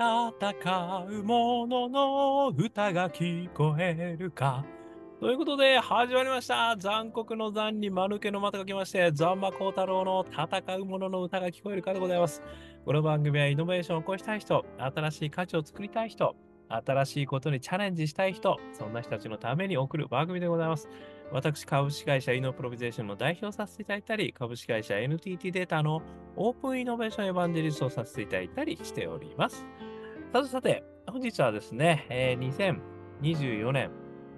戦う者のの歌が聞こえるか。ということで、始まりました。残酷の残に丸けのまたがきまして、ザンマコウタロウの戦う者の歌が聞こえるかでございます。この番組はイノベーションを起こしたい人、新しい価値を作りたい人、新しいことにチャレンジしたい人、そんな人たちのために送る番組でございます。私、株式会社イノプロビゼーションの代表させていただいたり、株式会社 NTT データのオープンイノベーションエヴァンジェリストをさせていただいたりしております。さてさて、本日はですね、えー、2024年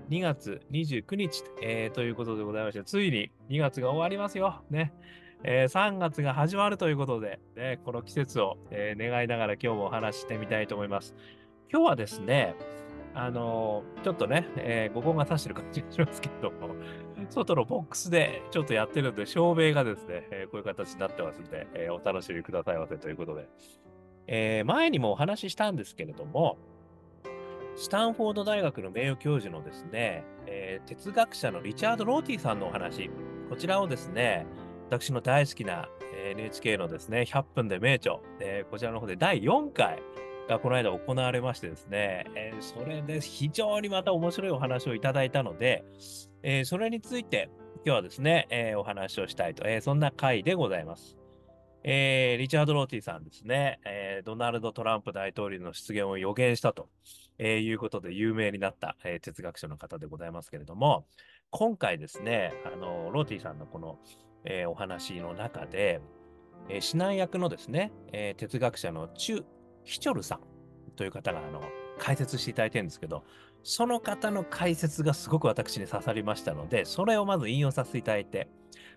2月29日、えー、ということでございまして、ついに2月が終わりますよ。ね。えー、3月が始まるということで、ね、この季節を、えー、願いながら今日もお話ししてみたいと思います。今日はですね、あのー、ちょっとね、えー、午後が差してる感じがしますけど、外のボックスでちょっとやってるんで、照明がですね、えー、こういう形になってますんで、えー、お楽しみくださいませということで、えー、前にもお話ししたんですけれども、スタンフォード大学の名誉教授のですね、えー、哲学者のリチャード・ローティさんのお話、こちらをですね、私の大好きな NHK のですね、100分で名著、えー、こちらの方で第4回がこの間行われましてですね、えー、それで非常にまた面白いお話をいただいたので、えー、それについて今日はですね、えお話をしたいと、えそんな回でございます。えー、リチャード・ローティさんですね、えー、ドナルド・トランプ大統領の出現を予言したと、えー、いうことで有名になった、え、哲学者の方でございますけれども、今回ですね、あのローティさんのこの、え、お話の中で、えー、指南役のですね、え、哲学者のチュ・ヒチョルさんという方があの解説していただいてるんですけど、その方の解説がすごく私に刺さりましたので、それをまず引用させていただいて、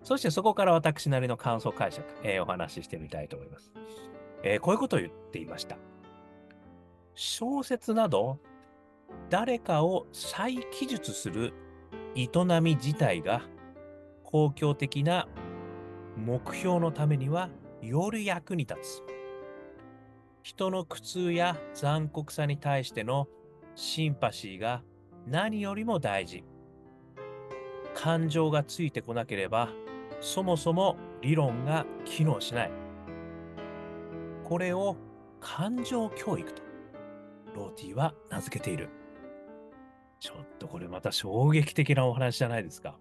そしてそこから私なりの感想解釈、えー、お話ししてみたいと思います、えー、こういうことを言っていました。小説など、誰かを再記述する営み自体が公共的な目標のためにはより役に立つ。人の苦痛や残酷さに対してのシンパシーが何よりも大事。感情がついてこなければそもそも理論が機能しない。これを感情教育とローティは名付けている。ちょっとこれまた衝撃的なお話じゃないですか。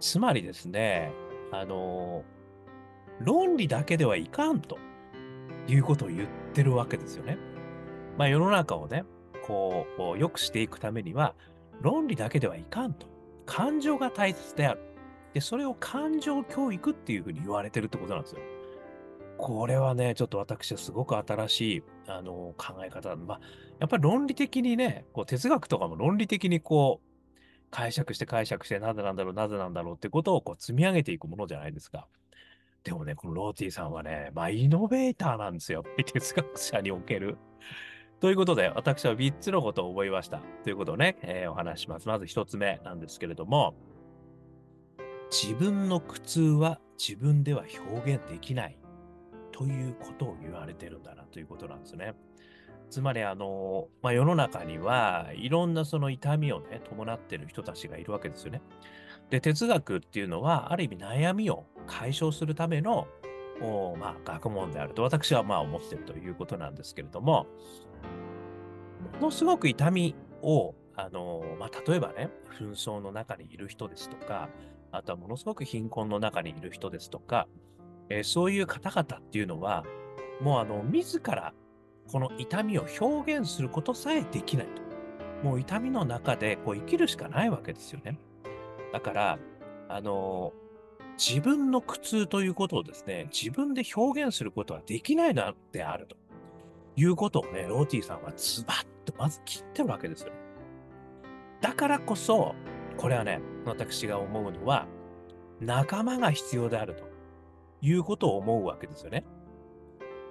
つまりですね、あの、論理だけではいかんということを言ってるわけですよね。まあ世の中をね、こう、良くしていくためには、論理だけではいかんと。感情が大切である。で、それを感情教育っていうふうに言われてるってことなんですよ。これはね、ちょっと私はすごく新しい、あの、考え方。まあ、やっぱり論理的にね、こう哲学とかも論理的にこう、解釈して解釈して、なぜなんだろう、なぜなんだろうってことをこう積み上げていくものじゃないですか。でもね、このローティーさんはね、まあ、イノベーターなんですよ。哲学者における。ということで、私は3つのことを覚えました。ということをね、えー、お話します。まず1つ目なんですけれども、自分の苦痛は自分では表現できないということを言われてるんだなということなんですね。つまり、あの、まあ、世の中にはいろんなその痛みをね、伴ってる人たちがいるわけですよね。で、哲学っていうのは、ある意味悩みを解消するための、まあ、学問であると私はまあ思ってるということなんですけれども、ものすごく痛みを、あの、まあ、例えばね、紛争の中にいる人ですとか、あとはものすごく貧困の中にいる人ですとか、えー、そういう方々っていうのは、もうあの、自らこの痛みを表現することさえできないと。もう痛みの中でこう生きるしかないわけですよね。だから、あの自分の苦痛ということをですね、自分で表現することはできないのであるということをね、ローティさんはズバッとまず切ってるわけですよ。だからこそ、これはね、私が思うのは、仲間が必要であるということを思うわけですよね。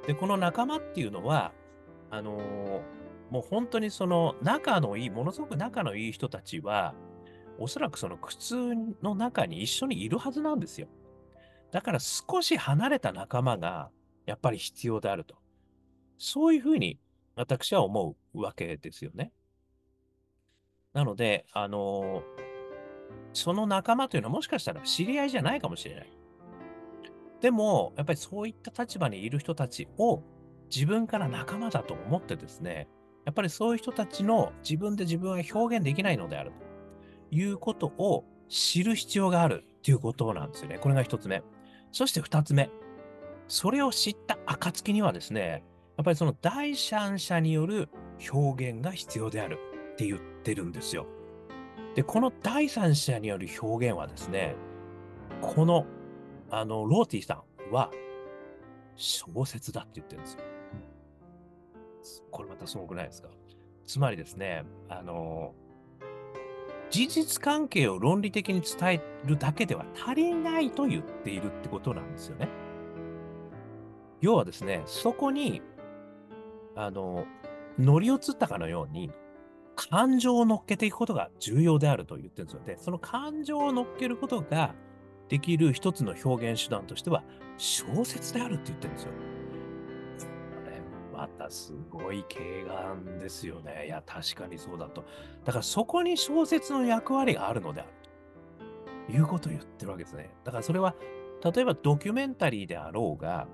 で、この仲間っていうのは、あのー、もう本当にその仲のいい、ものすごく仲のいい人たちは、おそらくその苦痛の中に一緒にいるはずなんですよ。だから少し離れた仲間がやっぱり必要であると。そういうふうに私は思うわけですよね。なので、あのその仲間というのはもしかしたら知り合いじゃないかもしれない。でも、やっぱりそういった立場にいる人たちを自分から仲間だと思ってですね、やっぱりそういう人たちの自分で自分は表現できないのであるということを知る必要があるということなんですよね。これが一つ目。そして二つ目。それを知った暁にはですね、やっぱりその第三者による表現が必要であるって言ってるんですよ。で、この第三者による表現はですね、この、あの、ローティさんは小説だって言ってるんですよ。これまたすごくないですか？つまりですね、あの、事実関係を論理的に伝えるだけでは足りないと言っているってことなんですよね。要はですね、そこに、あの、乗り移ったかのように、感情を乗っけていくことが重要であると言ってるんですよ。で、その感情を乗っけることができる一つの表現手段としては、小説であるって言ってるんですよ。またすごい軽眼ですよね。いや、確かにそうだと。だからそこに小説の役割があるのであるということを言ってるわけですね。だからそれは、例えばドキュメンタリーであろうが、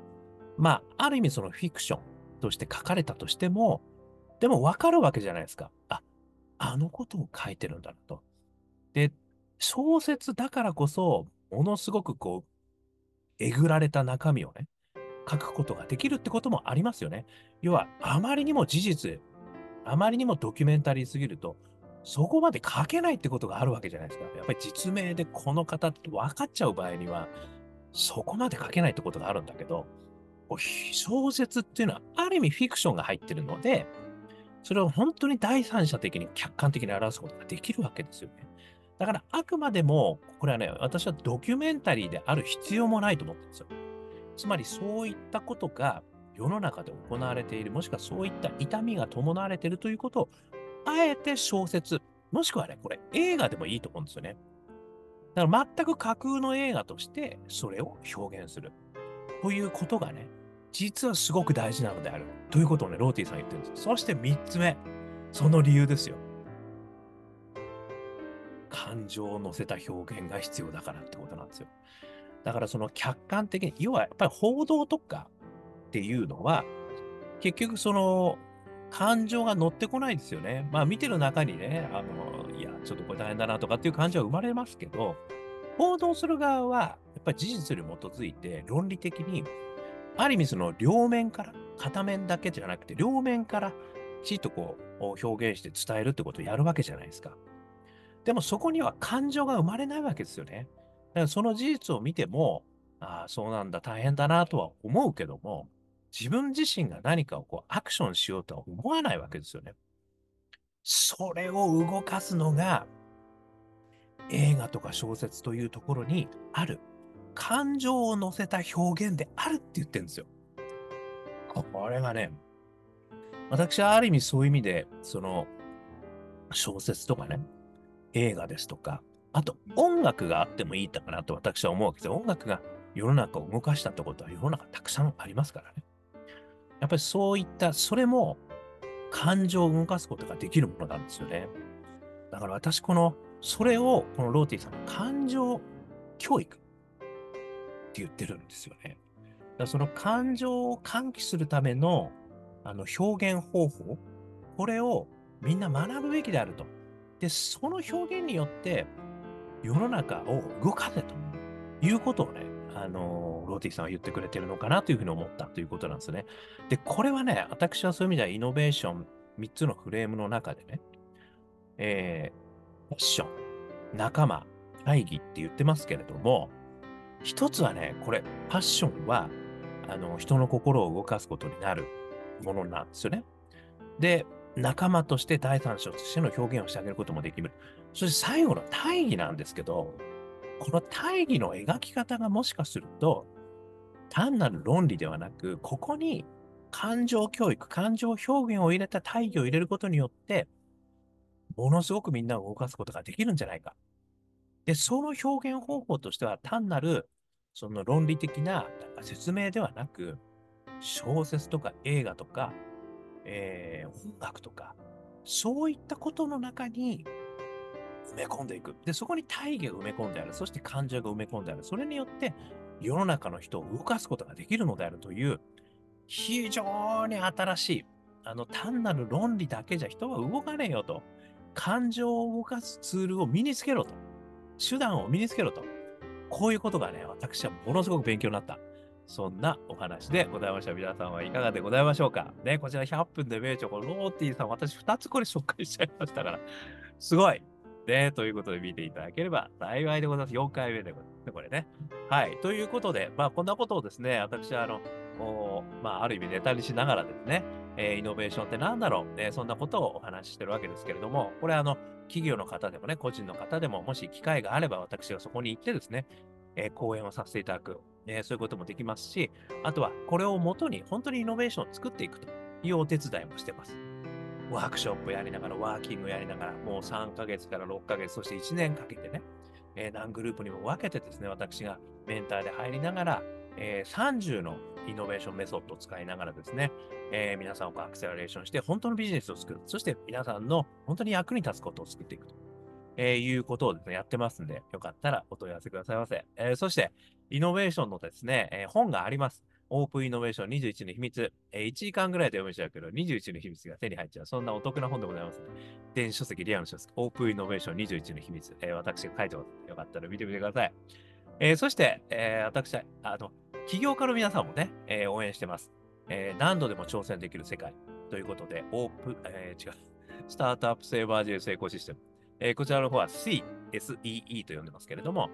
まあ、ある意味そのフィクションとして書かれたとしても、でも分かるわけじゃないですか。あ、あのことを書いてるんだなと。で、小説だからこそ、ものすごくこう、えぐられた中身をね、書くことができるってこともありますよね。要は、あまりにも事実、あまりにもドキュメンタリーすぎると、そこまで書けないってことがあるわけじゃないですか。やっぱり実名でこの方って分かっちゃう場合には、そこまで書けないってことがあるんだけど、小説っていうのはある意味フィクションが入ってるので、それを本当に第三者的に客観的に表すことができるわけですよね。だからあくまでも、これはね、私はドキュメンタリーである必要もないと思ってるんですよ。つまりそういったことが世の中で行われている、もしくはそういった痛みが伴われているということを、あえて小説、もしくはね、これ映画でもいいと思うんですよね。だから全く架空の映画としてそれを表現する。ということがね、実はすごく大事なのである。ということをね、ローティーさん言ってるんです。そして3つ目、その理由ですよ。感情を乗せた表現が必要だからってことなんですよ。だからその客観的に、要はやっぱり報道とかっていうのは、結局その感情が乗ってこないですよね。まあ見てる中にね、あの、いや、ちょっとこれ大変だなとかっていう感じは生まれますけど、報道する側は、やっぱり事実に基づいて論理的に、ある意味その両面から、片面だけじゃなくて、両面からきちっとこう表現して伝えるってことをやるわけじゃないですか。でもそこには感情が生まれないわけですよね。だからその事実を見ても、ああ、そうなんだ、大変だなとは思うけども、自分自身が何かをこうアクションしようとは思わないわけですよね。それを動かすのが、映画とか小説というところにある感情を乗せた表現であるって言ってるんですよ。これがね、私はある意味そういう意味で、その小説とかね、映画ですとか、あと音楽があってもいいかなと私は思うわけです。音楽が世の中を動かしたってことは世の中たくさんありますからね。やっぱりそういった、それも感情を動かすことができるものなんですよね。だから私この、それをこのローティさんの感情教育って言ってるんですよね。だその感情を喚起するためのあの表現方法、これをみんな学ぶべきであると。で、その表現によって世の中を動かせということをね、あのローティさんは言ってくれてるのかなというふうに思ったということなんですね。で、これはね、私はそういう意味ではイノベーション3つのフレームの中でね、えー、ファッション、仲間、会議って言ってますけれども、一つはね、これ、ファッションは、あの、人の心を動かすことになるものなんですよね。で、仲間として第三者としての表現をしてあげることもできる。そして最後の大義なんですけど、この大義の描き方がもしかすると、単なる論理ではなく、ここに感情教育、感情表現を入れた大義を入れることによって、ものすごくみんなを動かすことができるんじゃないか。で、その表現方法としては単なるその論理的な説明ではなく、小説とか映画とかえー、音楽とか、そういったことの中に埋め込んでいく。で、そこに大義が埋め込んである。そして感情が埋め込んである。それによって世の中の人を動かすことができるのであるという、非常に新しい、あの、単なる論理だけじゃ人は動かねえよと。感情を動かすツールを身につけろと。手段を身につけろと。こういうことがね、私はものすごく勉強になった。そんなお話でございました。皆さんはいかがでございましょうかね、こちら100分で名著、このローティーさん、私2つこれ紹介しちゃいましたから、すごいね、ということで見ていただければ幸いでございます。4回目でございますね、これね。はい。ということで、まあ、こんなことをですね、私は、あの、まあ、ある意味ネタにしながらですね、えー、イノベーションって何だろう、ね、そんなことをお話ししてるわけですけれども、これあの、企業の方でもね、個人の方でも、もし機会があれば私がそこに行ってですね、えー、講演をさせていただく、え、そういうこともできますし、あとはこれをもとに本当にイノベーションを作っていくというお手伝いもしてます。ワークショップやりながら、ワーキングやりながら、もう3ヶ月から6ヶ月、そして1年かけてね、え、何グループにも分けてですね、私がメンターで入りながら、えー、30のイノベーションメソッドを使いながらですね、えー、皆さんをアクセラレーションして、本当のビジネスを作る。そして皆さんの本当に役に立つことを作っていくと、えー、いうことをですね、やってますんで、よかったらお問い合わせくださいませ。えー、そして、イノベーションのですね、えー、本があります。オープンイノベーション21の秘密。えー、1時間ぐらいで読めちゃうけど、21の秘密が手に入っちゃう。そんなお得な本でございますね。電子書籍、リアルの書籍、オープンイノベーション21の秘密。えー、私が書いてます。よかったら見てみてください。えー、そして、えー、私、あの、起業家の皆さんもね、えー、応援してます。えー、何度でも挑戦できる世界ということで、オープン、えー、違う、スタートアップセーバージェ成功システム。えー、こちらの方は C、SEE と呼んでますけれども、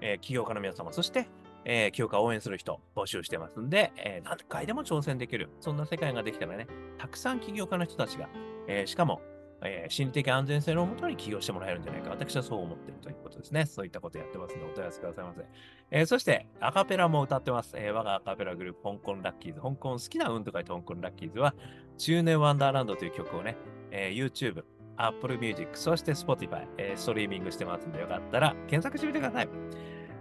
えー、起業家の皆様、そしてえー、教科を応援する人募集してますんで、えー、何回でも挑戦できる。そんな世界ができたらね、たくさん起業家の人たちが、えー、しかも、えー、心理的安全性のもとに起業してもらえるんじゃないか。私はそう思ってるということですね。そういったことやってますので、お問い合わせくださいませ。えー、そして、アカペラも歌ってます。えー、我がアカペラグループ、香港ラッキーズ。香港好きな運と書いて香港ラッキーズは、中年ワンダーランドという曲をね、えー、YouTube、Apple Music、そして Spotify、えー、ストリーミングしてますんで、よかったら検索してみてください。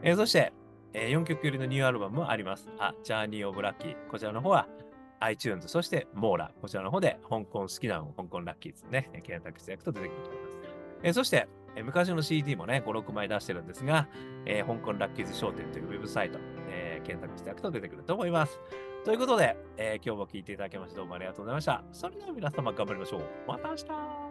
えー、そして、えー、4曲入りのニューアルバムもあります。あ、ジャーニー・オブ・ラッキー。こちらの方は iTunes、そしてモーラ。こちらの方で香港好きなの香港ラッキーズね、検索していくと出てくると思います。えー、そして、えー、昔の CD もね、5、6枚出してるんですが、えー、香港ラッキーズ商店というウェブサイト、えー、検索していくと出てくると思います。ということで、えー、今日も聴いていただきましてどうもありがとうございました。それでは皆様頑張りましょう。また明日